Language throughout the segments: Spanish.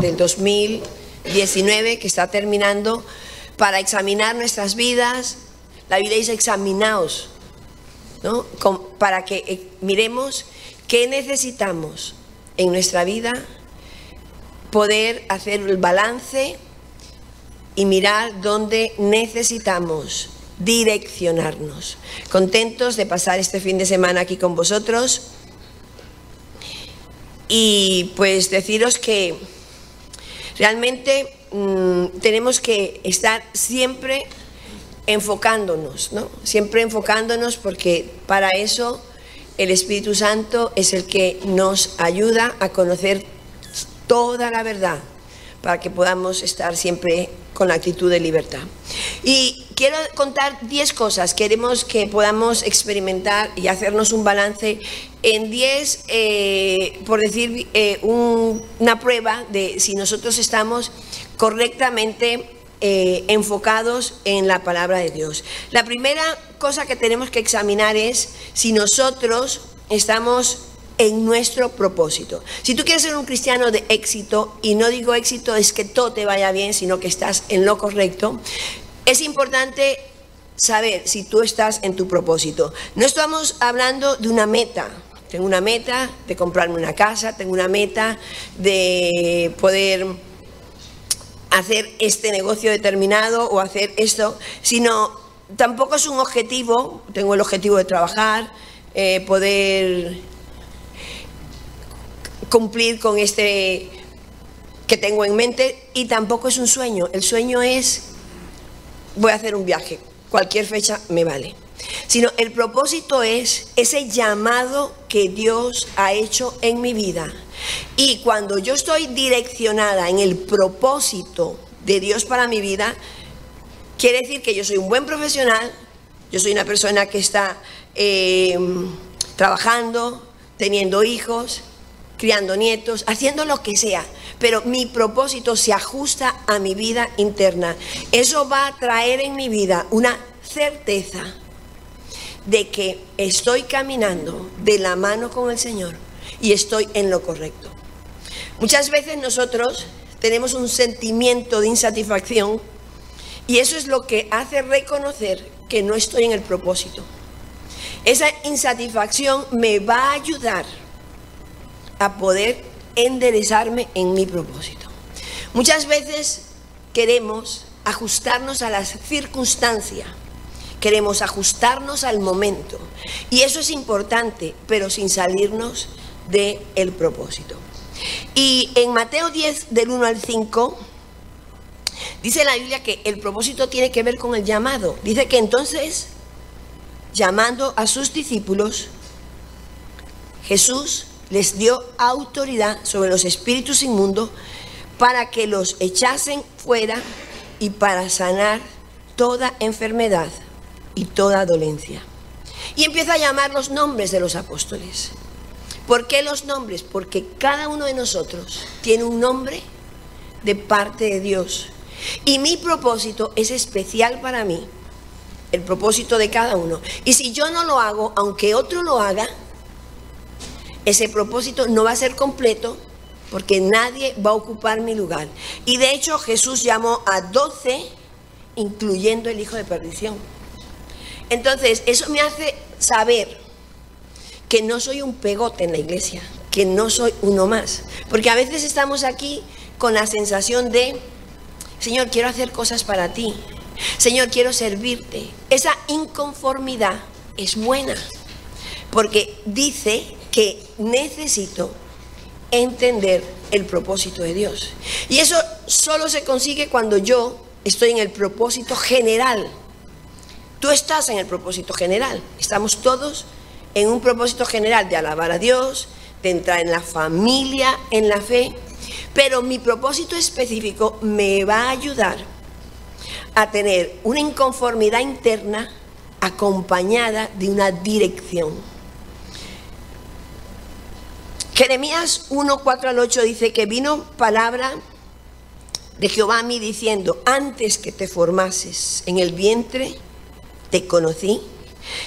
del 2019 que está terminando para examinar nuestras vidas. La Biblia dice examinaos, ¿no? para que eh, miremos qué necesitamos en nuestra vida, poder hacer el balance y mirar dónde necesitamos direccionarnos. Contentos de pasar este fin de semana aquí con vosotros y pues deciros que realmente mm, tenemos que estar siempre enfocándonos, ¿no? Siempre enfocándonos porque para eso el Espíritu Santo es el que nos ayuda a conocer toda la verdad para que podamos estar siempre con la actitud de libertad. Y quiero contar 10 cosas, queremos que podamos experimentar y hacernos un balance en 10, eh, por decir, eh, una prueba de si nosotros estamos correctamente eh, enfocados en la palabra de Dios. La primera cosa que tenemos que examinar es si nosotros estamos en nuestro propósito. Si tú quieres ser un cristiano de éxito, y no digo éxito es que todo te vaya bien, sino que estás en lo correcto, es importante saber si tú estás en tu propósito. No estamos hablando de una meta. Tengo una meta de comprarme una casa, tengo una meta de poder hacer este negocio determinado o hacer esto, sino tampoco es un objetivo, tengo el objetivo de trabajar, eh, poder cumplir con este que tengo en mente y tampoco es un sueño. El sueño es, voy a hacer un viaje, cualquier fecha me vale. Sino el propósito es ese llamado que Dios ha hecho en mi vida. Y cuando yo estoy direccionada en el propósito de Dios para mi vida, quiere decir que yo soy un buen profesional, yo soy una persona que está eh, trabajando, teniendo hijos, criando nietos, haciendo lo que sea, pero mi propósito se ajusta a mi vida interna. Eso va a traer en mi vida una certeza de que estoy caminando de la mano con el Señor y estoy en lo correcto. Muchas veces nosotros tenemos un sentimiento de insatisfacción y eso es lo que hace reconocer que no estoy en el propósito. Esa insatisfacción me va a ayudar a poder enderezarme en mi propósito. Muchas veces queremos ajustarnos a las circunstancias, queremos ajustarnos al momento y eso es importante, pero sin salirnos del el propósito. Y en Mateo 10 del 1 al 5 dice la Biblia que el propósito tiene que ver con el llamado. Dice que entonces llamando a sus discípulos Jesús les dio autoridad sobre los espíritus inmundos para que los echasen fuera y para sanar toda enfermedad y toda dolencia. Y empieza a llamar los nombres de los apóstoles. ¿Por qué los nombres? Porque cada uno de nosotros tiene un nombre de parte de Dios. Y mi propósito es especial para mí, el propósito de cada uno. Y si yo no lo hago, aunque otro lo haga, ese propósito no va a ser completo porque nadie va a ocupar mi lugar. Y de hecho Jesús llamó a doce, incluyendo el hijo de perdición. Entonces, eso me hace saber que no soy un pegote en la iglesia, que no soy uno más. Porque a veces estamos aquí con la sensación de, Señor, quiero hacer cosas para ti. Señor, quiero servirte. Esa inconformidad es buena, porque dice que necesito entender el propósito de Dios. Y eso solo se consigue cuando yo estoy en el propósito general. Tú estás en el propósito general. Estamos todos en un propósito general de alabar a Dios, de entrar en la familia, en la fe. Pero mi propósito específico me va a ayudar a tener una inconformidad interna acompañada de una dirección. Jeremías 1, 4 al 8 dice que vino palabra de Jehová a mí diciendo, antes que te formases en el vientre, te conocí,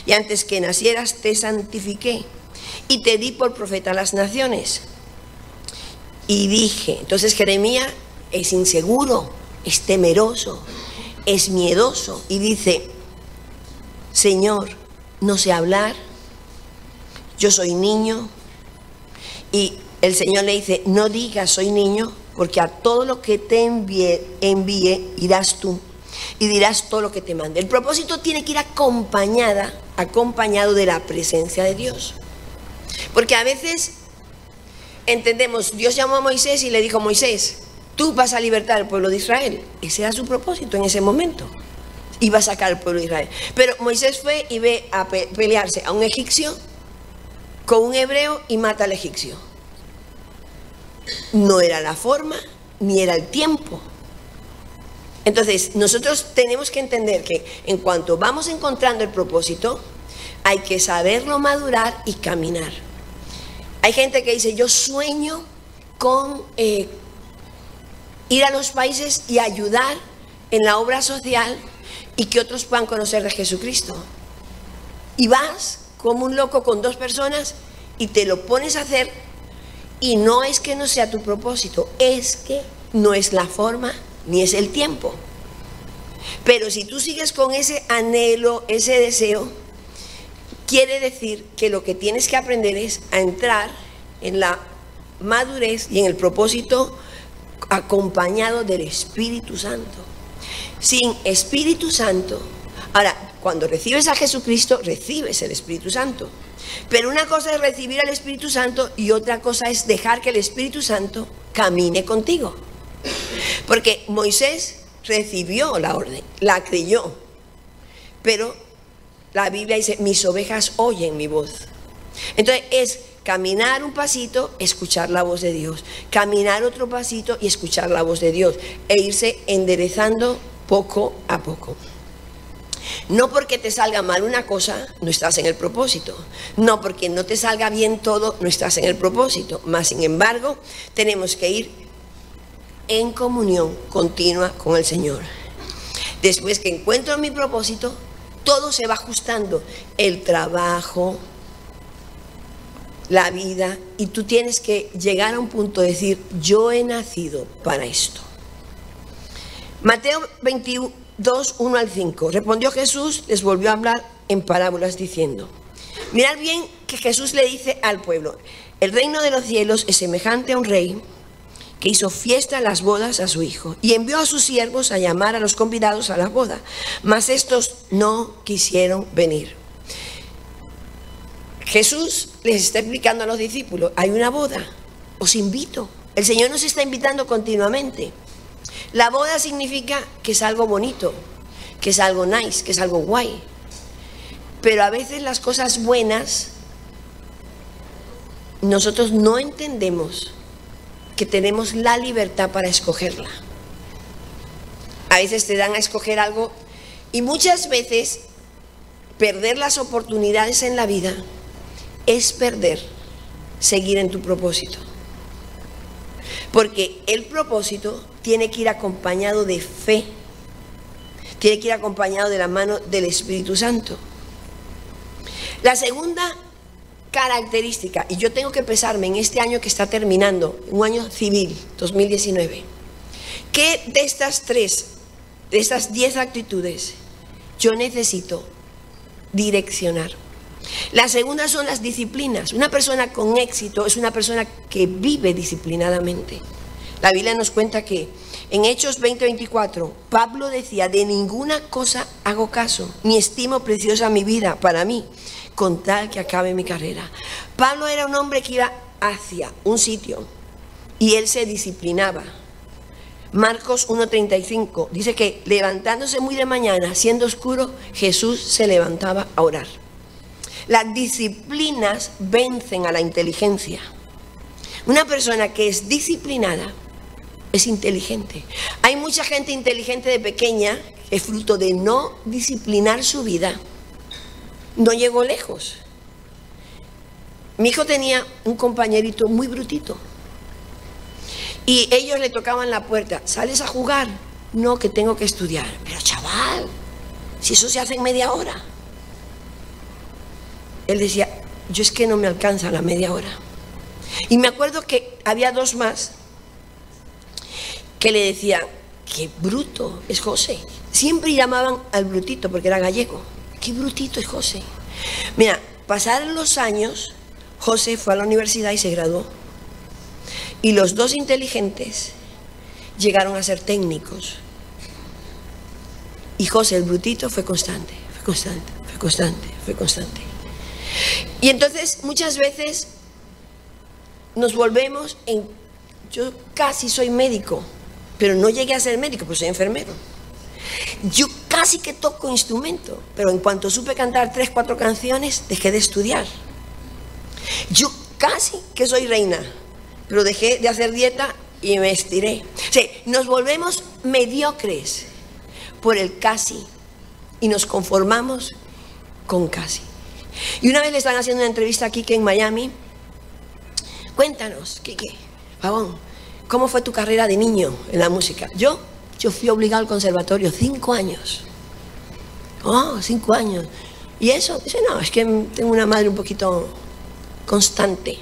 y antes que nacieras te santifiqué, y te di por profeta a las naciones. Y dije, entonces Jeremías es inseguro, es temeroso, es miedoso y dice, Señor, no sé hablar, yo soy niño. Y el Señor le dice, no digas soy niño, porque a todo lo que te envíe, envíe irás tú y dirás todo lo que te mande. El propósito tiene que ir acompañada, acompañado de la presencia de Dios. Porque a veces entendemos, Dios llamó a Moisés y le dijo, Moisés, tú vas a libertar al pueblo de Israel. Ese era su propósito en ese momento. Iba a sacar al pueblo de Israel. Pero Moisés fue y ve a pelearse a un egipcio con un hebreo y mata al egipcio. No era la forma ni era el tiempo. Entonces, nosotros tenemos que entender que en cuanto vamos encontrando el propósito, hay que saberlo madurar y caminar. Hay gente que dice, yo sueño con eh, ir a los países y ayudar en la obra social y que otros puedan conocer de Jesucristo. Y vas como un loco con dos personas y te lo pones a hacer y no es que no sea tu propósito, es que no es la forma ni es el tiempo. Pero si tú sigues con ese anhelo, ese deseo, quiere decir que lo que tienes que aprender es a entrar en la madurez y en el propósito acompañado del Espíritu Santo. Sin Espíritu Santo, ahora, cuando recibes a Jesucristo, recibes el Espíritu Santo. Pero una cosa es recibir al Espíritu Santo y otra cosa es dejar que el Espíritu Santo camine contigo. Porque Moisés recibió la orden, la creyó. Pero la Biblia dice, mis ovejas oyen mi voz. Entonces es caminar un pasito, escuchar la voz de Dios. Caminar otro pasito y escuchar la voz de Dios. E irse enderezando poco a poco. No porque te salga mal una cosa, no estás en el propósito. No porque no te salga bien todo, no estás en el propósito. Más sin embargo, tenemos que ir en comunión continua con el Señor. Después que encuentro mi propósito, todo se va ajustando. El trabajo, la vida, y tú tienes que llegar a un punto de decir, yo he nacido para esto. Mateo 22, 1 al 5. Respondió Jesús, les volvió a hablar en parábolas diciendo, mirad bien que Jesús le dice al pueblo, el reino de los cielos es semejante a un rey que hizo fiesta en las bodas a su hijo y envió a sus siervos a llamar a los convidados a la boda, mas estos no quisieron venir. Jesús les está explicando a los discípulos, hay una boda, os invito. El Señor nos está invitando continuamente. La boda significa que es algo bonito, que es algo nice, que es algo guay. Pero a veces las cosas buenas nosotros no entendemos que tenemos la libertad para escogerla. A veces te dan a escoger algo y muchas veces perder las oportunidades en la vida es perder seguir en tu propósito. Porque el propósito tiene que ir acompañado de fe, tiene que ir acompañado de la mano del Espíritu Santo. La segunda característica, y yo tengo que pesarme en este año que está terminando, un año civil, 2019, ¿qué de estas tres, de estas diez actitudes, yo necesito direccionar? La segunda son las disciplinas. Una persona con éxito es una persona que vive disciplinadamente. La Biblia nos cuenta que en Hechos 20:24, Pablo decía, de ninguna cosa hago caso, ni estimo preciosa mi vida para mí, con tal que acabe mi carrera. Pablo era un hombre que iba hacia un sitio y él se disciplinaba. Marcos 1.35 dice que levantándose muy de mañana, siendo oscuro, Jesús se levantaba a orar. Las disciplinas vencen a la inteligencia. Una persona que es disciplinada es inteligente. Hay mucha gente inteligente de pequeña que es fruto de no disciplinar su vida no llegó lejos. Mi hijo tenía un compañerito muy brutito. Y ellos le tocaban la puerta, ¿sales a jugar? No, que tengo que estudiar. Pero chaval, si eso se hace en media hora. Él decía, yo es que no me alcanza la media hora. Y me acuerdo que había dos más que le decían, qué bruto es José. Siempre llamaban al brutito porque era gallego. Qué brutito es José. Mira, pasaron los años, José fue a la universidad y se graduó. Y los dos inteligentes llegaron a ser técnicos. Y José el brutito fue constante, fue constante, fue constante, fue constante. Y entonces muchas veces nos volvemos en... Yo casi soy médico, pero no llegué a ser médico, pues soy enfermero. Yo casi que toco instrumento, pero en cuanto supe cantar tres, cuatro canciones, dejé de estudiar. Yo casi que soy reina, pero dejé de hacer dieta y me estiré. O sea, nos volvemos mediocres por el casi y nos conformamos con casi. Y una vez le están haciendo una entrevista aquí que en Miami. Cuéntanos, Kike, Pavón, ¿cómo fue tu carrera de niño en la música? Yo, yo fui obligado al conservatorio cinco años. Oh, cinco años. Y eso, dice, no, es que tengo una madre un poquito constante.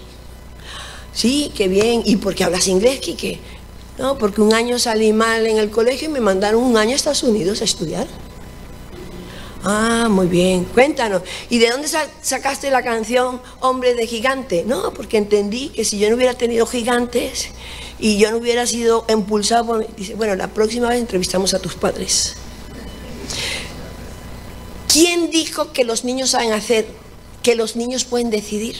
Sí, qué bien. ¿Y por qué hablas inglés, Kike? No, porque un año salí mal en el colegio y me mandaron un año a Estados Unidos a estudiar. Ah, muy bien, cuéntanos. ¿Y de dónde sacaste la canción Hombre de Gigante? No, porque entendí que si yo no hubiera tenido gigantes y yo no hubiera sido impulsado por... Dice, bueno, la próxima vez entrevistamos a tus padres. ¿Quién dijo que los niños saben hacer, que los niños pueden decidir?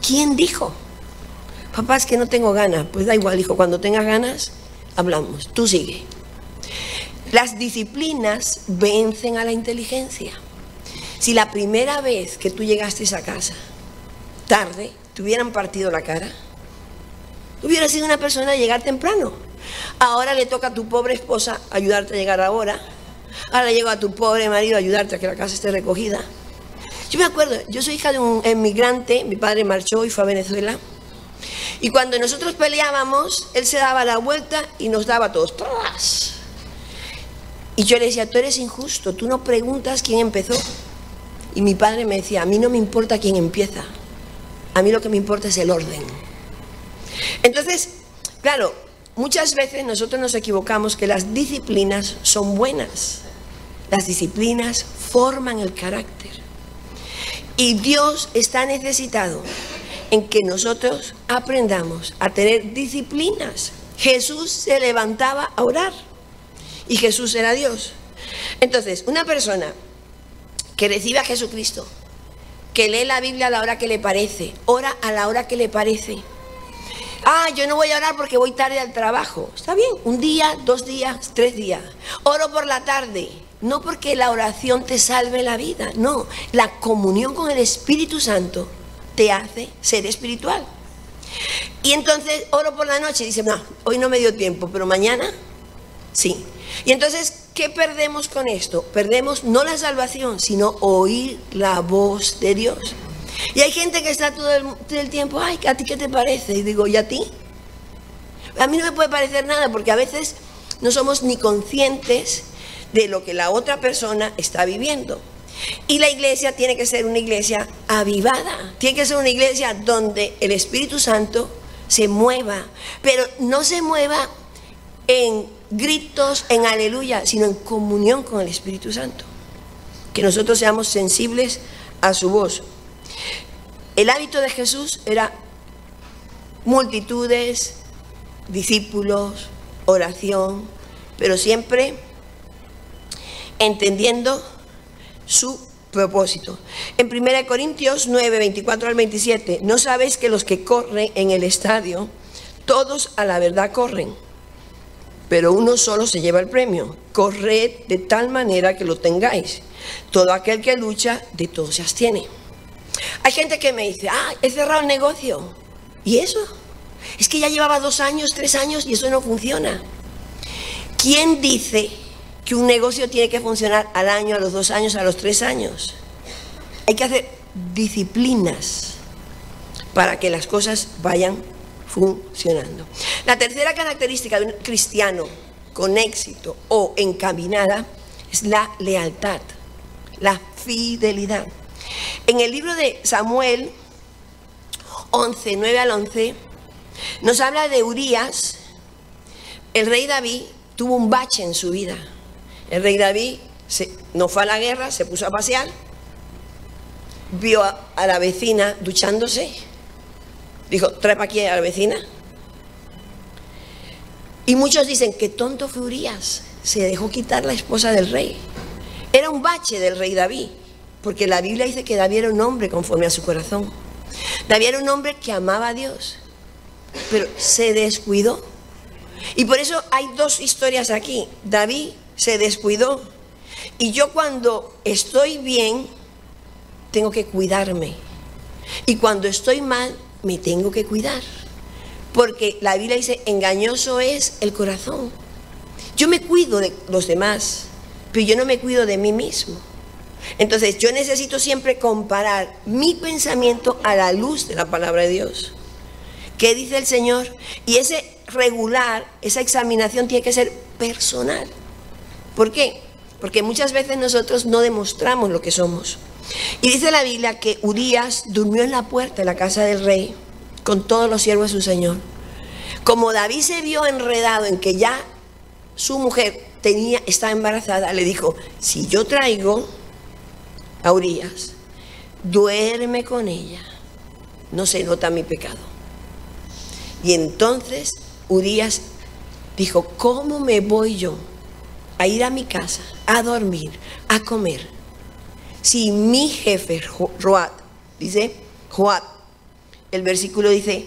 ¿Quién dijo? Papá, es que no tengo ganas. Pues da igual, hijo, cuando tengas ganas, hablamos. Tú sigue. Las disciplinas vencen a la inteligencia. Si la primera vez que tú llegaste a esa casa, tarde, te hubieran partido la cara, hubieras sido una persona de llegar temprano. Ahora le toca a tu pobre esposa ayudarte a llegar ahora. Ahora le llega a tu pobre marido ayudarte a que la casa esté recogida. Yo me acuerdo, yo soy hija de un emigrante, mi padre marchó y fue a Venezuela. Y cuando nosotros peleábamos, él se daba la vuelta y nos daba todos. Y yo le decía, tú eres injusto, tú no preguntas quién empezó. Y mi padre me decía, a mí no me importa quién empieza, a mí lo que me importa es el orden. Entonces, claro, muchas veces nosotros nos equivocamos que las disciplinas son buenas. Las disciplinas forman el carácter. Y Dios está necesitado en que nosotros aprendamos a tener disciplinas. Jesús se levantaba a orar y Jesús era Dios. Entonces, una persona que recibe a Jesucristo, que lee la Biblia a la hora que le parece, ora a la hora que le parece. Ah, yo no voy a orar porque voy tarde al trabajo. Está bien, un día, dos días, tres días. Oro por la tarde. No porque la oración te salve la vida, no. La comunión con el Espíritu Santo te hace ser espiritual. Y entonces oro por la noche y dice, no, hoy no me dio tiempo, pero mañana sí. Y entonces, ¿qué perdemos con esto? Perdemos no la salvación, sino oír la voz de Dios. Y hay gente que está todo el, tiempo, ay, ¿a ti qué te parece? Y digo, ¿y a ti? A mí no me puede parecer nada porque a veces no somos ni conscientes de lo que la otra persona está viviendo. Y la iglesia tiene que ser una iglesia avivada, tiene que ser una iglesia donde el Espíritu Santo se mueva, pero no se mueva en gritos, en aleluya, sino en comunión con el Espíritu Santo. Que nosotros seamos sensibles a su voz. El hábito de Jesús era multitudes, discípulos, oración, pero siempre entendiendo su propósito. En 1 Corintios 9, 24 al 27, no sabéis que los que corren en el estadio, todos a la verdad corren, pero uno solo se lleva el premio. Corred de tal manera que lo tengáis. Todo aquel que lucha, de todo se abstiene. Hay gente que me dice, ah, he cerrado el negocio. ¿Y eso? Es que ya llevaba dos años, tres años y eso no funciona. ¿Quién dice que un negocio tiene que funcionar al año, a los dos años, a los tres años. Hay que hacer disciplinas para que las cosas vayan funcionando. La tercera característica de un cristiano con éxito o encaminada es la lealtad, la fidelidad. En el libro de Samuel 11, 9 al 11, nos habla de Urias. El rey David tuvo un bache en su vida. El rey David no fue a la guerra, se puso a pasear, vio a, a la vecina duchándose, dijo, trae para aquí a la vecina. Y muchos dicen, que tonto fue Urias, se dejó quitar la esposa del rey. Era un bache del rey David, porque la Biblia dice que David era un hombre conforme a su corazón. David era un hombre que amaba a Dios, pero se descuidó. Y por eso hay dos historias aquí. David se descuidó. Y yo cuando estoy bien, tengo que cuidarme. Y cuando estoy mal, me tengo que cuidar. Porque la Biblia dice, engañoso es el corazón. Yo me cuido de los demás, pero yo no me cuido de mí mismo. Entonces yo necesito siempre comparar mi pensamiento a la luz de la palabra de Dios. ¿Qué dice el Señor? Y ese regular, esa examinación tiene que ser personal. ¿Por qué? Porque muchas veces nosotros no demostramos lo que somos. Y dice la Biblia que Urias durmió en la puerta de la casa del rey con todos los siervos de su Señor. Como David se vio enredado en que ya su mujer tenía, estaba embarazada, le dijo, si yo traigo a Urias, duerme con ella, no se nota mi pecado. Y entonces Urias dijo, ¿cómo me voy yo a ir a mi casa, a dormir, a comer? Si mi jefe, Joab, dice, Joab, el versículo dice,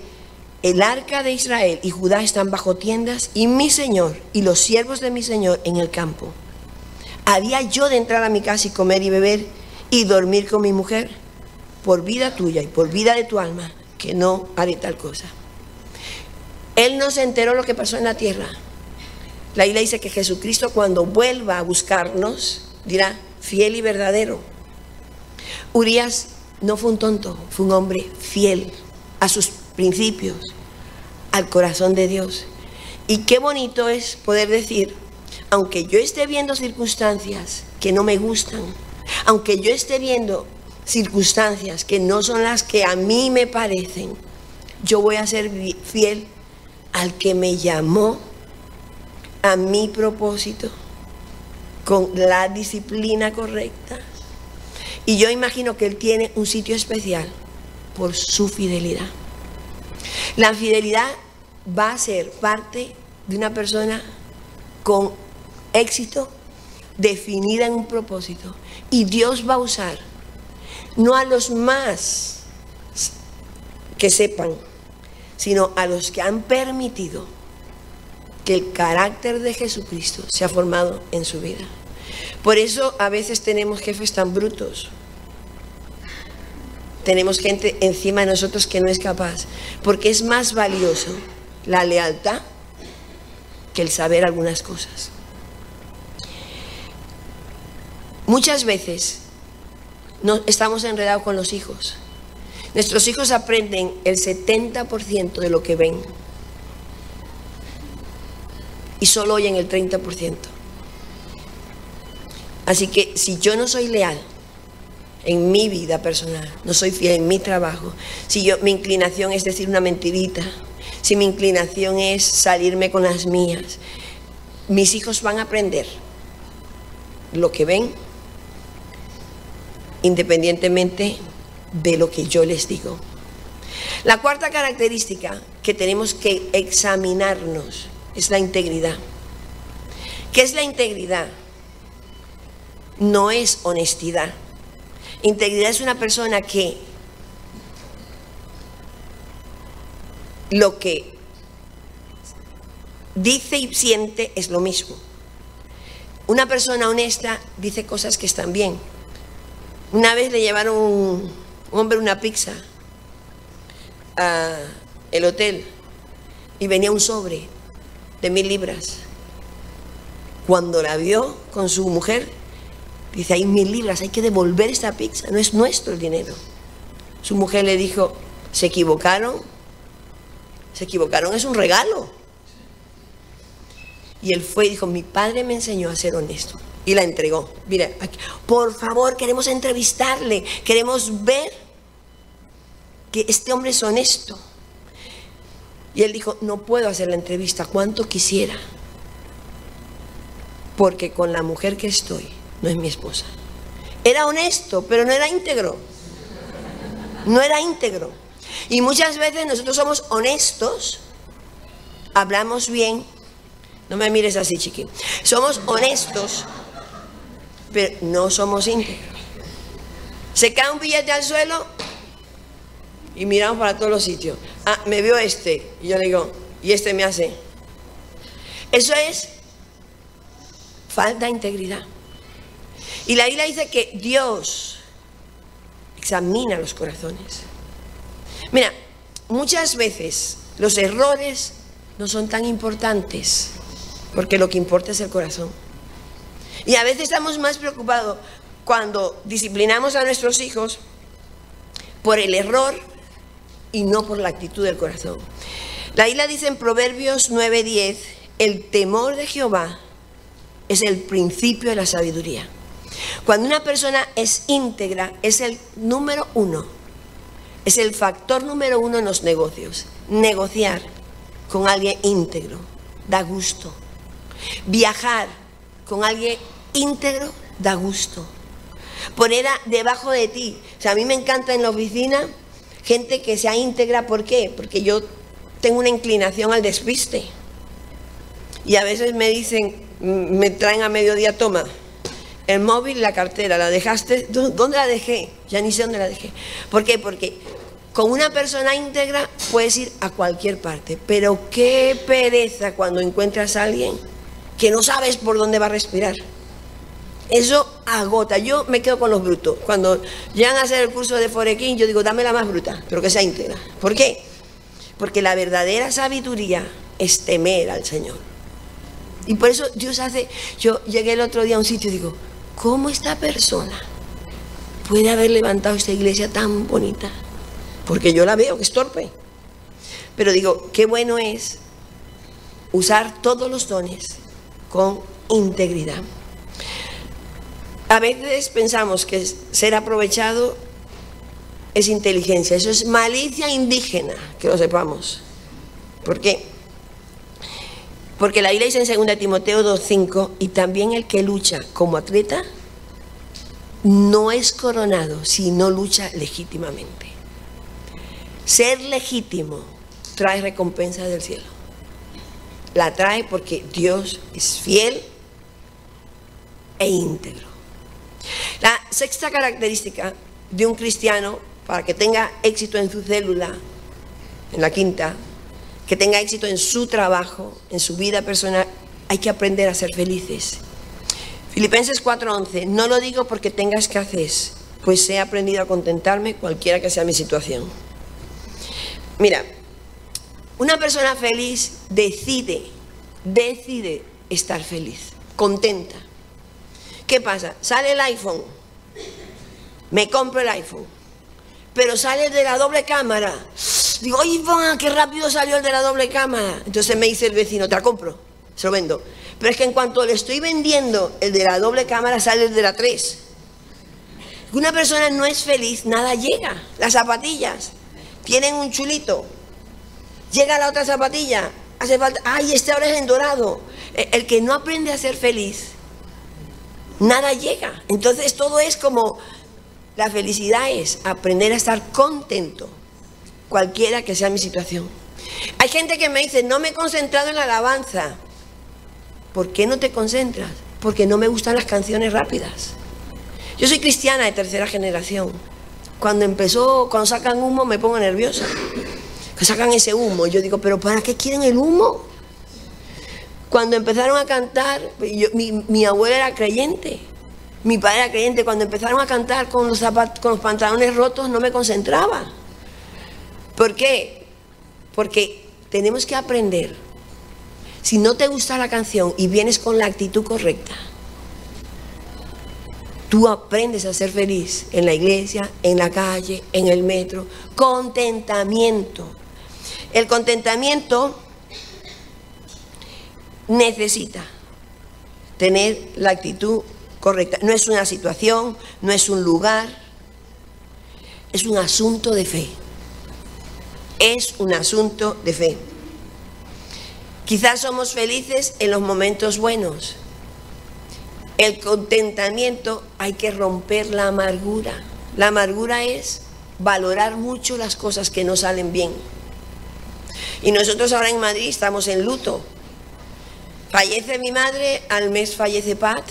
el arca de Israel y Judá están bajo tiendas y mi Señor y los siervos de mi Señor en el campo. ¿Había yo de entrar a mi casa y comer y beber y dormir con mi mujer, por vida tuya y por vida de tu alma, que no haré tal cosa. Él no se enteró lo que pasó en la tierra. La Biblia dice que Jesucristo cuando vuelva a buscarnos dirá fiel y verdadero. Urias no fue un tonto, fue un hombre fiel a sus principios, al corazón de Dios. Y qué bonito es poder decir, aunque yo esté viendo circunstancias que no me gustan, aunque yo esté viendo circunstancias que no son las que a mí me parecen, yo voy a ser fiel al que me llamó a mi propósito con la disciplina correcta. Y yo imagino que Él tiene un sitio especial por su fidelidad. La fidelidad va a ser parte de una persona con éxito definida en un propósito. Y Dios va a usar no a los más que sepan, sino a los que han permitido que el carácter de Jesucristo se ha formado en su vida. Por eso a veces tenemos jefes tan brutos. Tenemos gente encima de nosotros que no es capaz, porque es más valioso la lealtad que el saber algunas cosas. Muchas veces no, estamos enredados con los hijos. Nuestros hijos aprenden el 70% de lo que ven y solo oyen el 30%. Así que si yo no soy leal en mi vida personal, no soy fiel en mi trabajo, si yo mi inclinación es decir una mentirita, si mi inclinación es salirme con las mías, mis hijos van a aprender lo que ven independientemente de lo que yo les digo. La cuarta característica que tenemos que examinarnos es la integridad. ¿Qué es la integridad? No es honestidad. Integridad es una persona que lo que dice y siente es lo mismo. Una persona honesta dice cosas que están bien, una vez le llevaron un, hombre una pizza al hotel y venía un sobre de mil libras. Cuando la vio con su mujer, dice, hay mil libras, hay que devolver esta pizza, no es nuestro el dinero. Su mujer le dijo, se equivocaron, se equivocaron, es un regalo. Y él fue y dijo, mi padre me enseñó a ser honesto y la entregó. Mira, por favor, queremos entrevistarle, queremos ver que este hombre es honesto. Y él dijo, no puedo hacer la entrevista, cuanto quisiera, porque con la mujer que estoy no es mi esposa. Era honesto, pero no era íntegro. No era íntegro. Y muchas veces nosotros somos honestos, hablamos bien, no me mires así, chiqui. Somos honestos, pero no somos íntegros. Se cae un billete al suelo y miramos para todos los sitios. Ah, me vio este. Y yo le digo, y este me hace. Eso es falta de integridad. Y la Biblia dice que Dios examina los corazones. Mira, muchas veces los errores no son tan importantes porque lo que importa es el corazón. Y a veces estamos más preocupados cuando disciplinamos a nuestros hijos por el error y no por la actitud del corazón. La isla dice en Proverbios 9:10, el temor de Jehová es el principio de la sabiduría. Cuando una persona es íntegra, es el número uno, es el factor número uno en los negocios. Negociar con alguien íntegro da gusto. Viajar con alguien íntegro da gusto. Poner debajo de ti. O sea, a mí me encanta en la oficina gente que sea íntegra. ¿Por qué? Porque yo tengo una inclinación al despiste. Y a veces me dicen, me traen a mediodía, toma, el móvil, la cartera, ¿la dejaste? ¿Dónde la dejé? Ya ni sé dónde la dejé. ¿Por qué? Porque con una persona íntegra puedes ir a cualquier parte, pero qué pereza cuando encuentras a alguien que no sabes por dónde va a respirar. Eso agota. Yo me quedo con los brutos. Cuando llegan a hacer el curso de Forequín, yo digo, dame la más bruta, pero que sea íntegra. ¿Por qué? Porque la verdadera sabiduría es temer al Señor. Y por eso Dios hace, yo llegué el otro día a un sitio y digo, ¿cómo esta persona puede haber levantado esta iglesia tan bonita? Porque yo la veo que es torpe. Pero digo, qué bueno es usar todos los dones con integridad. A veces pensamos que ser aprovechado es inteligencia, eso es malicia indígena, que lo sepamos. ¿Por qué? Porque la iglesia en 2 Timoteo 2.5 y también el que lucha como atleta no es coronado si no lucha legítimamente. Ser legítimo trae recompensa del cielo. La trae porque Dios es fiel e íntegro. La sexta característica de un cristiano para que tenga éxito en su célula, en la quinta, que tenga éxito en su trabajo, en su vida personal, hay que aprender a ser felices. Filipenses 4:11, no lo digo porque tenga escasez, pues he aprendido a contentarme cualquiera que sea mi situación. Mira, una persona feliz decide, decide estar feliz, contenta. ¿Qué pasa? Sale el iPhone, me compro el iPhone, pero sale de la doble cámara. Digo, ¡ay, va! ¡Qué rápido salió el de la doble cámara! Entonces me dice el vecino, te la compro, se lo vendo. Pero es que en cuanto le estoy vendiendo el de la doble cámara, sale el de la tres. Una persona no es feliz, nada llega. Las zapatillas tienen un chulito. Llega la otra zapatilla, hace falta, ay, este ahora es en dorado. E, el que no aprende a ser feliz, nada llega. Entonces todo es como, la felicidad es aprender a estar contento, cualquiera que sea mi situación. Hay gente que me dice, no me he concentrado en la alabanza. ¿Por qué no te concentras? Porque no me gustan las canciones rápidas. Yo soy cristiana de tercera generación. Cuando empezó, cuando sacan humo me pongo nerviosa. Que sacan ese humo. Yo digo, pero ¿para qué quieren el humo? Cuando empezaron a cantar, mi, abuela era creyente, mi padre era creyente. Cuando empezaron a cantar con los, con los pantalones rotos no me concentraba. ¿Por qué? Porque tenemos que aprender. Si no te gusta la canción y vienes con la actitud correcta, Tú aprendes a ser feliz en la iglesia, en la calle, en el metro. Contentamiento. El contentamiento necesita tener la actitud correcta. No es una situación, no es un lugar, es un asunto de fe. Es un asunto de fe. Quizás somos felices en los momentos buenos. El contentamiento hay que romper la amargura. La amargura es valorar mucho las cosas que no salen bien. Y nosotros ahora en Madrid estamos en luto. Fallece mi madre, al mes fallece Pat.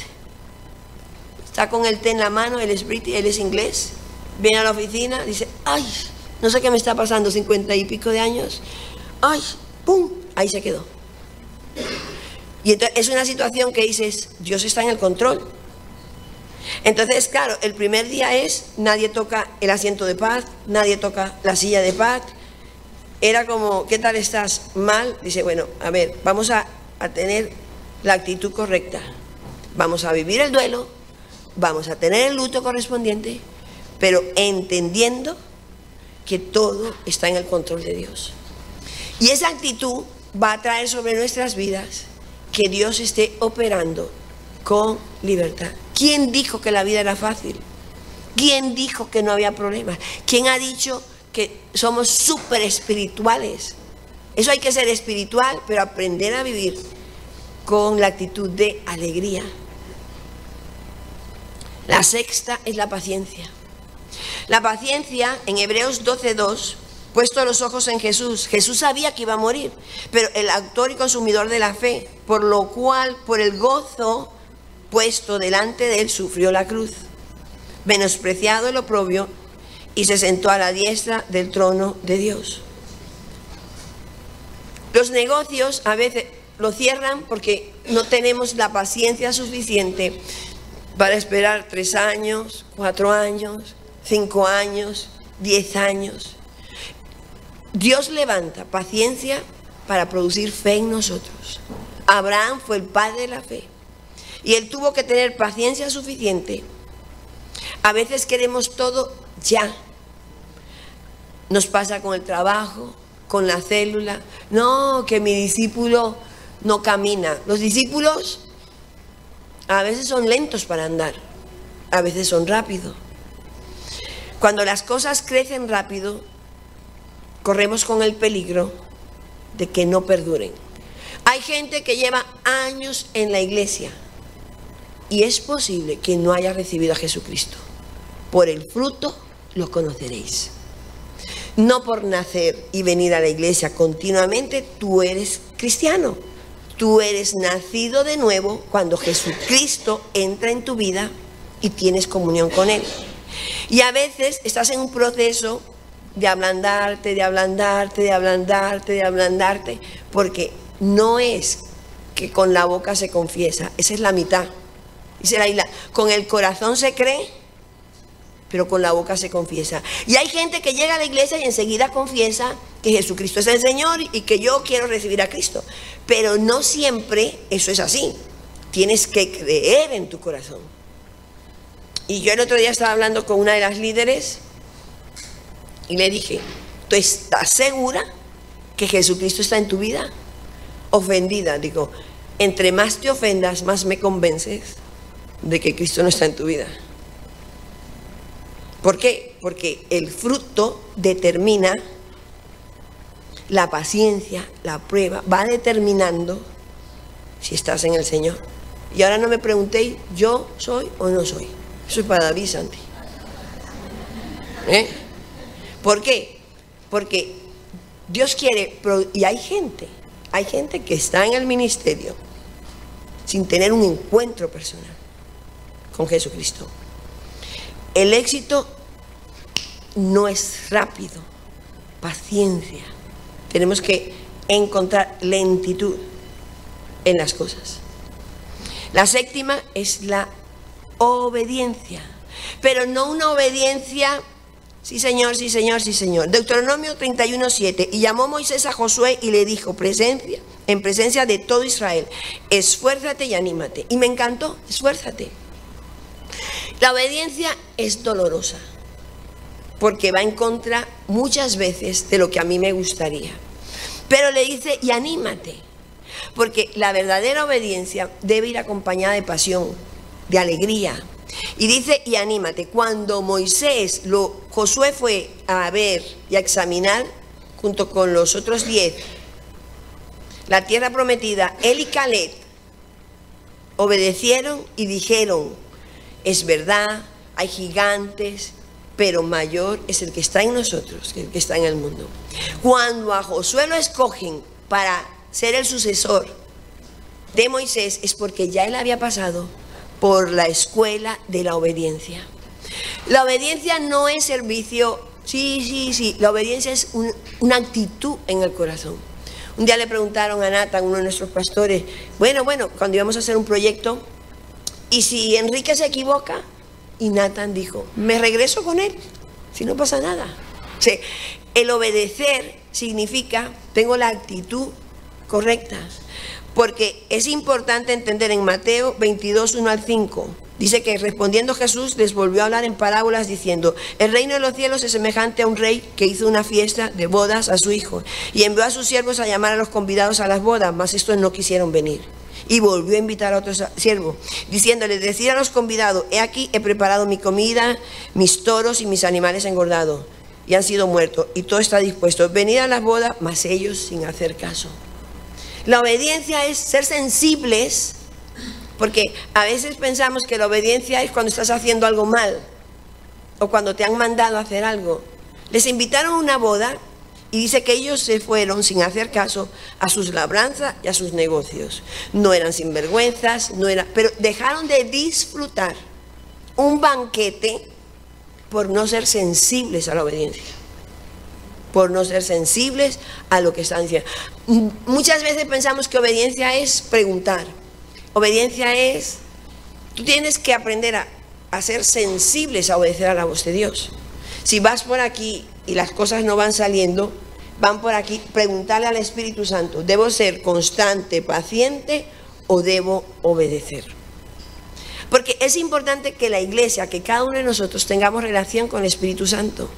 Está con el té en la mano, él es, él es inglés. Viene a la oficina, dice, ay, no sé qué me está pasando, cincuenta y pico de años. Ay, ¡pum! Ahí se quedó. Y entonces es una situación que dices, Dios está en el control. Entonces, claro, el primer día es, nadie toca el asiento de paz, nadie toca la silla de paz. Era como, ¿qué tal estás? Mal. Dice, bueno, a ver, vamos a, a tener la actitud correcta. Vamos a vivir el duelo, vamos a tener el luto correspondiente, pero entendiendo que todo está en el control de Dios. Y esa actitud va a traer sobre nuestras vidas que Dios esté operando con libertad. ¿Quién dijo que la vida era fácil? ¿Quién dijo que no había problemas? ¿Quién ha dicho que somos súper espirituales? Eso hay que ser espiritual, pero aprender a vivir con la actitud de alegría. La sexta es la paciencia. La paciencia en Hebreos 12.2 puesto los ojos en Jesús. Jesús sabía que iba a morir, pero el autor y consumidor de la fe, por lo cual, por el gozo puesto delante de él, sufrió la cruz, menospreciado el oprobio, y se sentó a la diestra del trono de Dios. Los negocios a veces lo cierran porque no tenemos la paciencia suficiente para esperar tres años, cuatro años, cinco años, diez años. Dios levanta paciencia para producir fe en nosotros. Abraham fue el padre de la fe y él tuvo que tener paciencia suficiente. A veces queremos todo ya. Nos pasa con el trabajo, con la célula. No, que mi discípulo no camina. Los discípulos a veces son lentos para andar, a veces son rápidos. Cuando las cosas crecen rápido, corremos con el peligro de que no perduren. Hay gente que lleva años en la iglesia y es posible que no haya recibido a Jesucristo. Por el fruto lo conoceréis. No por nacer y venir a la iglesia continuamente, tú eres cristiano. Tú eres nacido de nuevo cuando Jesucristo entra en tu vida y tienes comunión con Él. Y a veces estás en un proceso de ablandarte, de ablandarte, de ablandarte, de ablandarte, porque no es que con la boca se confiesa, esa es la mitad. La con el corazón se cree, pero con la boca se confiesa. Y hay gente que llega a la iglesia y enseguida confiesa que Jesucristo es el Señor y que yo quiero recibir a Cristo. Pero no siempre eso es así. Tienes que creer en tu corazón. Y yo el otro día estaba hablando con una de las líderes y le dije, ¿tú estás segura que Jesucristo está en tu vida? Ofendida, digo, entre más te ofendas, más me convences de que Cristo no está en tu vida. ¿Por qué? Porque el fruto determina la paciencia, la prueba, va determinando si estás en el Señor. Y ahora no me preguntéis, ¿yo soy o no soy? Es para David Santi. ¿Eh? ¿Por qué? Porque Dios quiere, y hay gente, hay gente que está en el ministerio sin tener un encuentro personal con Jesucristo. El éxito no es rápido, paciencia. Tenemos que encontrar lentitud en las cosas. La séptima es la obediencia, pero no una obediencia Sí, Señor, sí, Señor, sí, Señor. Deuteronomio 31, 7. Y llamó Moisés a Josué y le dijo, presencia, en presencia de todo Israel, esfuérzate y anímate. Y me encantó, esfuérzate. La obediencia es dolorosa, porque va en contra muchas veces de lo que a mí me gustaría. Pero le dice, y anímate, porque la verdadera obediencia debe ir acompañada de pasión, de alegría, y dice, y anímate, cuando Moisés, lo, Josué fue a ver y a examinar junto con los otros diez, la tierra prometida, él y Caleb obedecieron y dijeron, es verdad, hay gigantes, pero mayor es el que está en nosotros que el que está en el mundo. Cuando a Josué lo escogen para ser el sucesor de Moisés es porque ya él había pasado por la escuela de la obediencia. La obediencia no es servicio, sí, sí, sí, la obediencia es una actitud en el corazón. Un día le preguntaron a Nathan, uno de nuestros pastores, bueno, bueno, cuando íbamos a hacer un proyecto, y si Enrique se equivoca, y Nathan dijo, me regreso con él, si no pasa nada. El obedecer significa, tengo la actitud correcta, porque es importante entender en Mateo 22, 1 al 5. Dice que respondiendo Jesús les volvió a hablar en parábolas diciendo, el reino de los cielos es semejante a un rey que hizo una fiesta de bodas a su hijo y envió a sus siervos a llamar a los convidados a las bodas, mas estos no quisieron venir. Y volvió a invitar a otro siervo, diciéndole, decir a los convidados, he aquí, he preparado mi comida, mis toros y mis animales engordados, y han sido muertos, y todo está dispuesto. Venid a las bodas, mas ellos sin hacer caso. La obediencia es ser sensibles, porque a veces pensamos que la obediencia es cuando estás haciendo algo mal, o cuando te han mandado hacer algo. Les invitaron a una boda y dice que ellos se fueron sin hacer caso a sus labranzas y a sus negocios. No eran sinvergüenzas, no eran, pero dejaron de disfrutar un banquete por no ser sensibles a la obediencia. Por no ser sensibles a lo que están diciendo. Muchas veces pensamos que obediencia es preguntar. Obediencia es, tú tienes que aprender a, a ser sensibles a obedecer a la voz de Dios. Si vas por aquí y las cosas no van saliendo, van por aquí, preguntarle al Espíritu Santo, ¿debo ser constante, paciente o debo obedecer? Porque es importante que la iglesia, que cada uno de nosotros tengamos relación con el Espíritu Santo.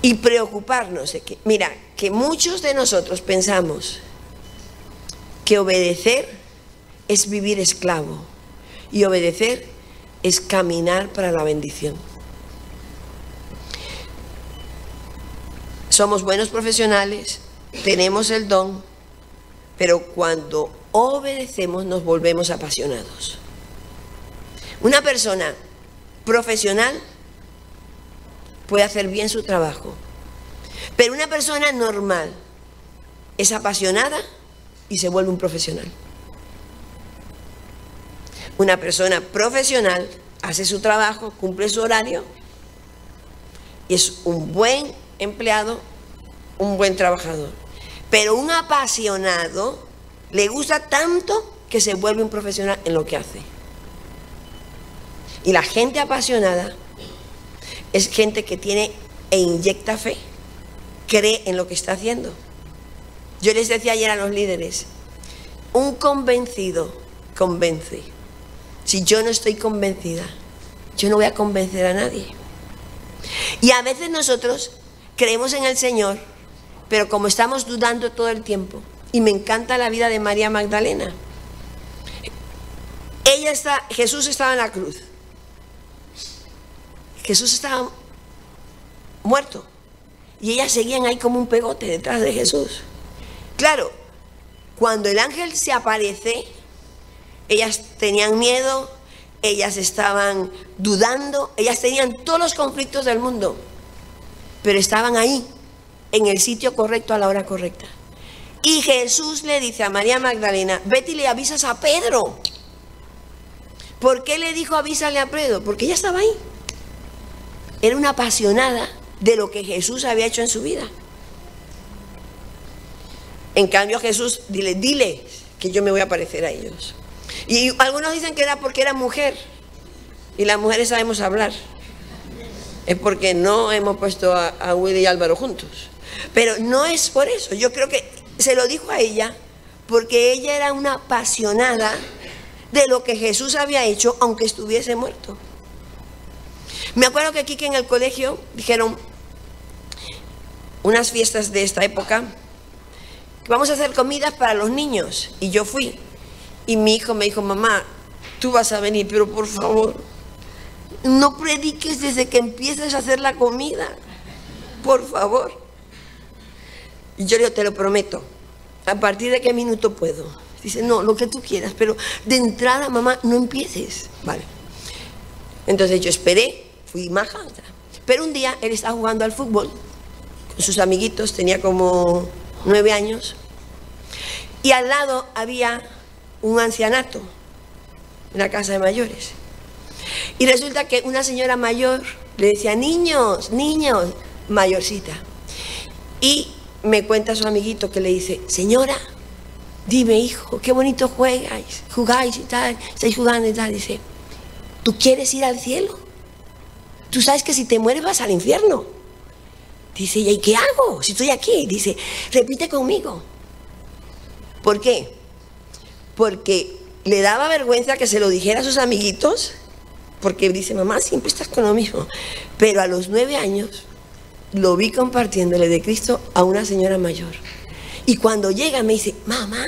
Y preocuparnos de que, mira, que muchos de nosotros pensamos que obedecer es vivir esclavo y obedecer es caminar para la bendición. Somos buenos profesionales, tenemos el don, pero cuando obedecemos nos volvemos apasionados. Una persona profesional puede hacer bien su trabajo, pero una persona normal es apasionada y se vuelve un profesional. Una persona profesional hace su trabajo, cumple su horario y es un buen empleado, un buen trabajador. Pero un apasionado le gusta tanto que se vuelve un profesional en lo que hace. Y la gente apasionada es gente que tiene e inyecta fe, cree en lo que está haciendo. Yo les decía ayer a los líderes, un convencido convence. Si yo no estoy convencida, yo no voy a convencer a nadie. Y a veces nosotros creemos en el Señor, pero como estamos dudando todo el tiempo, y me encanta la vida de María Magdalena. Ella está, Jesús estaba en la cruz. Jesús estaba muerto. Y ellas seguían ahí como un pegote detrás de Jesús. Claro, cuando el ángel se aparece, ellas tenían miedo, ellas estaban dudando, ellas tenían todos los conflictos del mundo pero estaban ahí, en el sitio correcto a la hora correcta. Y Jesús le dice a María Magdalena, vete y le avisas a Pedro. ¿Por qué le dijo avísale a Pedro? Porque ella estaba ahí. Era una apasionada de lo que Jesús había hecho en su vida. En cambio Jesús, dile, dile que yo me voy a parecer a ellos. Y algunos dicen que era porque era mujer. Y las mujeres sabemos hablar es porque no hemos puesto a, Willy y Álvaro juntos. Pero no es por eso. Yo creo que se lo dijo a ella porque ella era una apasionada de lo que Jesús había hecho aunque estuviese muerto. Me acuerdo que aquí que en el colegio dijeron unas fiestas de esta época vamos a hacer comidas para los niños y yo fui y mi hijo me dijo, mamá, tú vas a venir, pero por favor, no prediques desde que empieces a hacer la comida, por favor. Y yo le digo, te lo prometo. ¿A partir de qué minuto puedo? Dice, no, lo que tú quieras, pero de entrada, mamá, no empieces. Vale. Entonces yo esperé, fui maja. Pero un día él estaba jugando al fútbol con sus amiguitos, tenía como nueve años, y al lado había un ancianato, una casa de mayores. Y resulta que una señora mayor le decía, niños, niños, mayorcita. Y me cuenta su amiguito que le dice, señora, dime hijo, qué bonito juegáis, jugáis y tal, estáis jugando y tal. Dice, ¿tú quieres ir al cielo? Tú sabes que si te mueres vas al infierno. Dice, ¿y qué hago si estoy aquí? Dice, repite conmigo. ¿Por qué? Porque le daba vergüenza que se lo dijera a sus amiguitos, porque dice, mamá, siempre estás con lo mismo. Pero a los nueve años lo vi compartiéndole de Cristo a una señora mayor. Y cuando llega me dice, mamá,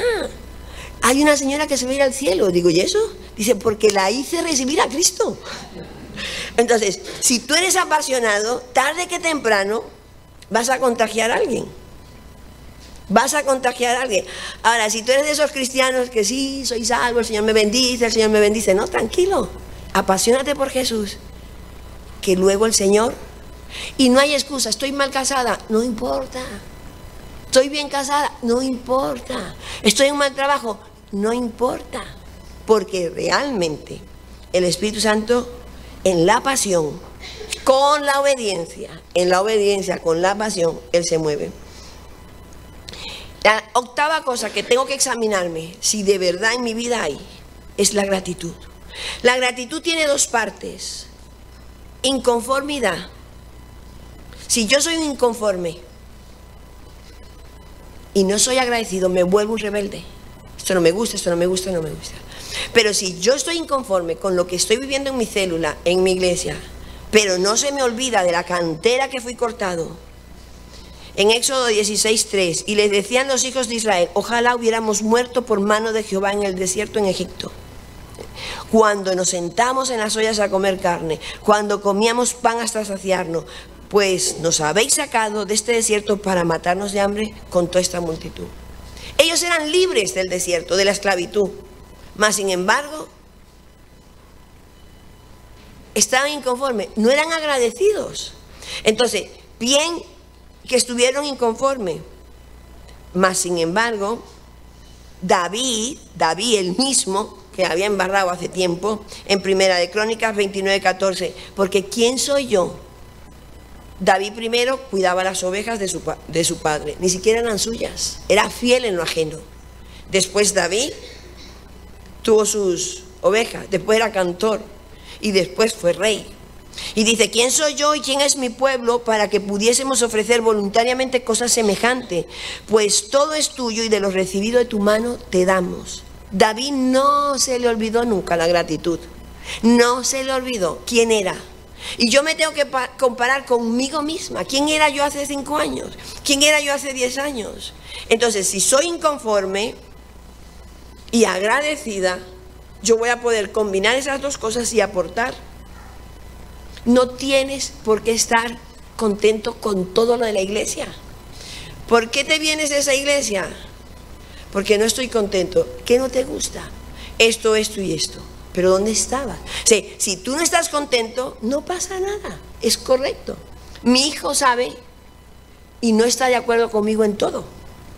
hay una señora que se va a ir al cielo. Digo, ¿y eso? Dice, porque la hice recibir a Cristo. Entonces, si tú eres apasionado, tarde que temprano vas a contagiar a alguien. Vas a contagiar a alguien. Ahora, si tú eres de esos cristianos que sí, soy salvo, el Señor me bendice, el Señor me bendice, no, tranquilo, apasionate por Jesús, que luego el Señor, y no hay excusa, estoy mal casada, no importa. Estoy bien casada, no importa. Estoy en un mal trabajo, no importa. Porque realmente el Espíritu Santo en la pasión con la obediencia, en la obediencia, con la pasión, Él se mueve. La octava cosa que tengo que examinarme, si de verdad en mi vida hay, es la gratitud. La gratitud tiene dos partes. Inconformidad. Si yo soy un inconforme y no soy agradecido, me vuelvo un rebelde. Esto no me gusta, esto no me gusta, no me gusta. Pero si yo estoy inconforme con lo que estoy viviendo en mi célula, en mi iglesia, pero no se me olvida de la cantera que fui cortado. En Éxodo 16:3, y les decían los hijos de Israel, ojalá hubiéramos muerto por mano de Jehová en el desierto en Egipto. Cuando nos sentamos en las ollas a comer carne, cuando comíamos pan hasta saciarnos, pues nos habéis sacado de este desierto para matarnos de hambre con toda esta multitud. Ellos eran libres del desierto, de la esclavitud, mas sin embargo estaban inconformes, no eran agradecidos. Entonces, bien que estuvieron inconformes, mas sin embargo, David, David el mismo, que había embarrado hace tiempo, en Primera de Crónicas 29, 14, porque ¿quién soy yo? David primero cuidaba las ovejas de su, de su padre, ni siquiera eran suyas, era fiel en lo ajeno. Después David tuvo sus ovejas, después era cantor, y después fue rey. Y dice, ¿quién soy yo y quién es mi pueblo para que pudiésemos ofrecer voluntariamente cosas semejantes? Pues todo es tuyo y de lo recibido de tu mano te damos. David no se le olvidó nunca la gratitud. No se le olvidó quién era. Y yo me tengo que comparar conmigo misma. ¿Quién era yo hace cinco años? ¿Quién era yo hace diez años? Entonces, si soy inconforme y agradecida, yo voy a poder combinar esas dos cosas y aportar. No tienes por qué estar contento con todo lo de la iglesia. ¿Por qué te vienes de esa iglesia? Porque no estoy contento. ¿Qué no te gusta? Esto, esto y esto. Pero ¿dónde estabas? Si tú no estás contento, no pasa nada. Es correcto. Mi hijo sabe y no está de acuerdo conmigo en todo.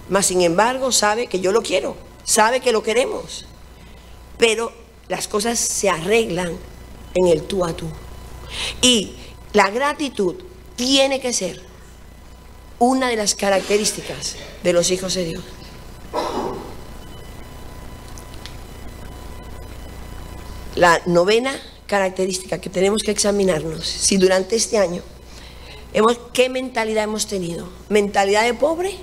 Mas sin embargo sabe que yo lo quiero. Sabe que lo queremos pero las cosas se arreglan en el tú a tú. Y la gratitud tiene que ser una de las características de los hijos de Dios. La novena característica que tenemos que examinarnos, si durante este año hemos, qué mentalidad hemos tenido, mentalidad de pobre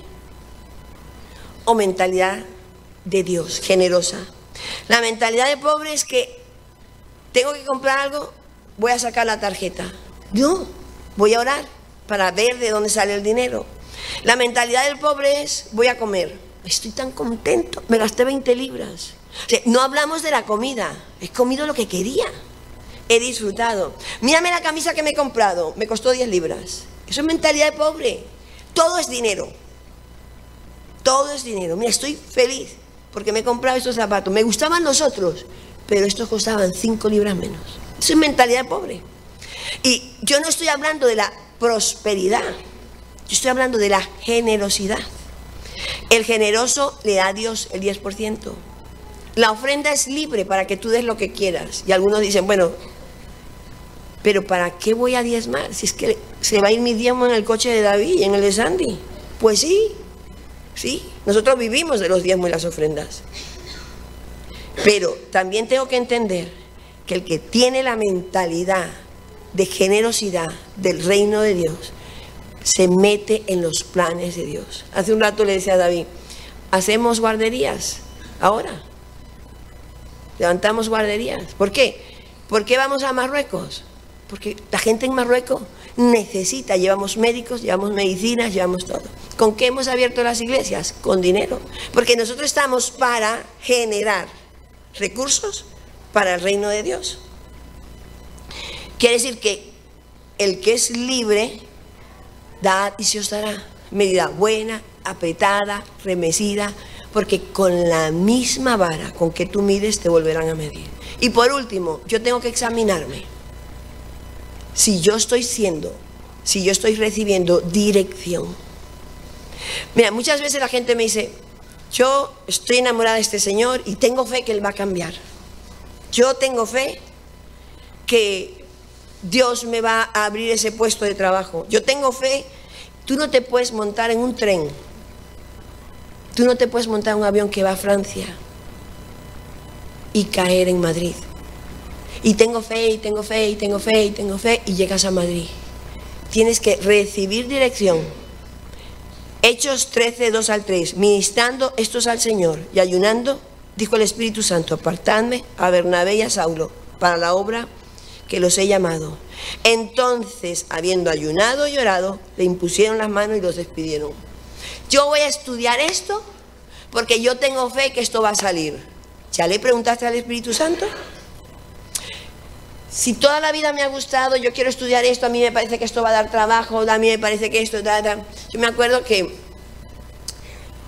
o mentalidad de Dios, generosa, la mentalidad de pobre es que tengo que comprar algo, voy a sacar la tarjeta. No, voy a orar para ver de dónde sale el dinero. La mentalidad del pobre es, voy a comer. Estoy tan contento, me gasté 20 libras. No hablamos de la comida, he comido lo que quería. He disfrutado. Mírame la camisa que me he comprado, me costó 10 libras. Eso es mentalidad de pobre. Todo es dinero. Todo es dinero. Mira, estoy feliz porque me he comprado estos zapatos. Me gustaban los otros, pero estos costaban 5 libras menos. Eso es mentalidad pobre. Y yo no estoy hablando de la prosperidad, yo estoy hablando de la generosidad. El generoso le da a Dios el 10%. La ofrenda es libre para que tú des lo que quieras. Y algunos dicen, bueno, pero ¿para qué voy a diezmar? Si es que se va a ir mi diezmo en el coche de David, en el de Sandy. Pues sí, sí, nosotros vivimos de los diezmos y las ofrendas. Pero también tengo que entender que el que tiene la mentalidad de generosidad del reino de Dios se mete en los planes de Dios. Hace un rato le decía a David, hacemos guarderías ahora. Levantamos guarderías. ¿Por qué? ¿Por qué vamos a Marruecos? Porque la gente en Marruecos necesita, llevamos médicos, llevamos medicinas, llevamos todo. ¿Con qué hemos abierto las iglesias? Con dinero. Porque nosotros estamos para generar recursos para el reino de Dios. Quiere decir que el que es libre, da y se os dará. Medida buena, apretada, remecida, porque con la misma vara con que tú mides te volverán a medir. Y por último, yo tengo que examinarme. Si yo estoy siendo, si yo estoy recibiendo dirección. Mira, muchas veces la gente me dice, yo estoy enamorada de este Señor y tengo fe que Él va a cambiar. Yo tengo fe que Dios me va a abrir ese puesto de trabajo. Yo tengo fe. Tú no te puedes montar en un tren. Tú no te puedes montar un avión que va a Francia y caer en Madrid. Y tengo fe, y tengo fe, y tengo fe, y tengo fe, y llegas a Madrid. Tienes que recibir dirección. Hechos 13, 2 al 3. Ministrando estos al Señor y ayunando, dijo el Espíritu Santo, apartadme a Bernabé y a Saulo para la obra que los he llamado. Entonces, habiendo ayunado y orado, le impusieron las manos y los despidieron. Yo voy a estudiar esto porque yo tengo fe que esto va a salir. ¿Ya le preguntaste al Espíritu Santo? Si toda la vida me ha gustado, yo quiero estudiar esto, a mí me parece que esto va a dar trabajo, a mí me parece que esto... Da, da. Yo me acuerdo que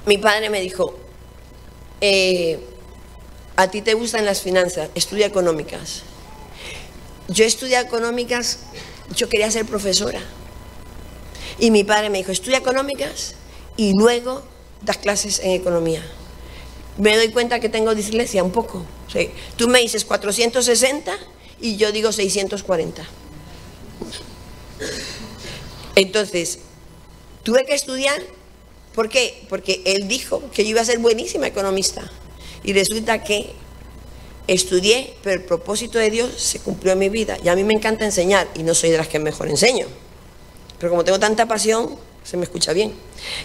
mi padre me dijo, eh, a ti te gustan las finanzas, estudia económicas. Yo estudié económicas, yo quería ser profesora. Y mi padre me dijo, estudia económicas y luego das clases en economía. Me doy cuenta que tengo dislexia un poco. Tú me dices 460 y yo digo 640. Entonces, tuve que estudiar. ¿Por qué? Porque él dijo que yo iba a ser buenísima economista. Y resulta que estudié, pero el propósito de Dios se cumplió en mi vida. Y a mí me encanta enseñar y no soy de las que mejor enseño. Pero como tengo tanta pasión, se me escucha bien.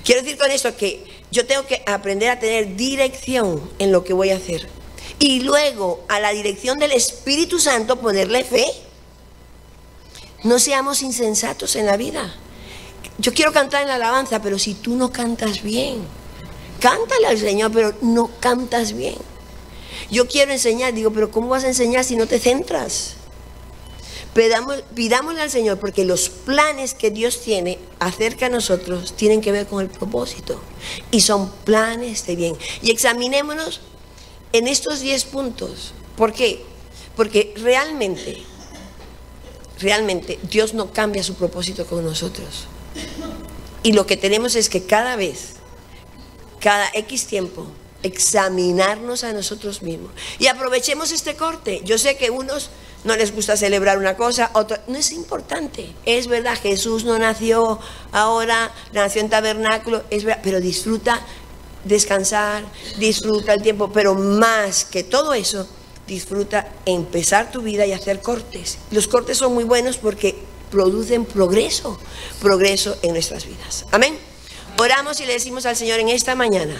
Quiero decir con esto que yo tengo que aprender a tener dirección en lo que voy a hacer. Y luego a la dirección del Espíritu Santo ponerle fe. No seamos insensatos en la vida. Yo quiero cantar en la alabanza, pero si tú no cantas bien, cántale al Señor, pero no cantas bien. Yo quiero enseñar, digo, pero ¿cómo vas a enseñar si no te centras? Pidámosle al Señor porque los planes que Dios tiene acerca de nosotros tienen que ver con el propósito y son planes de bien. Y examinémonos en estos 10 puntos. ¿Por qué? Porque realmente, realmente Dios no cambia su propósito con nosotros. Y lo que tenemos es que cada vez, cada X tiempo, examinarnos a nosotros mismos. Y aprovechemos este corte. Yo sé que unos no les gusta celebrar una cosa, otros no es importante. Es verdad, Jesús no nació ahora, nació en tabernáculo, es verdad, pero disfruta descansar, disfruta el tiempo, pero más que todo eso, disfruta empezar tu vida y hacer cortes. Los cortes son muy buenos porque producen progreso, progreso en nuestras vidas. Amén. Oramos y le decimos al Señor en esta mañana.